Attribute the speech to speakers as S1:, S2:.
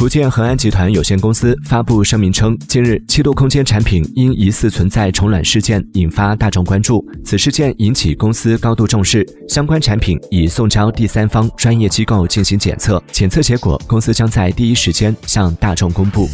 S1: 福建恒安集团有限公司发布声明称近日七度空间产品因疑似存在虫卵事件引发大众关注。此事件引起公司高度重视相关产品已送交第三方专业机构进行检测检测结果公司将在第一时间向大众公布。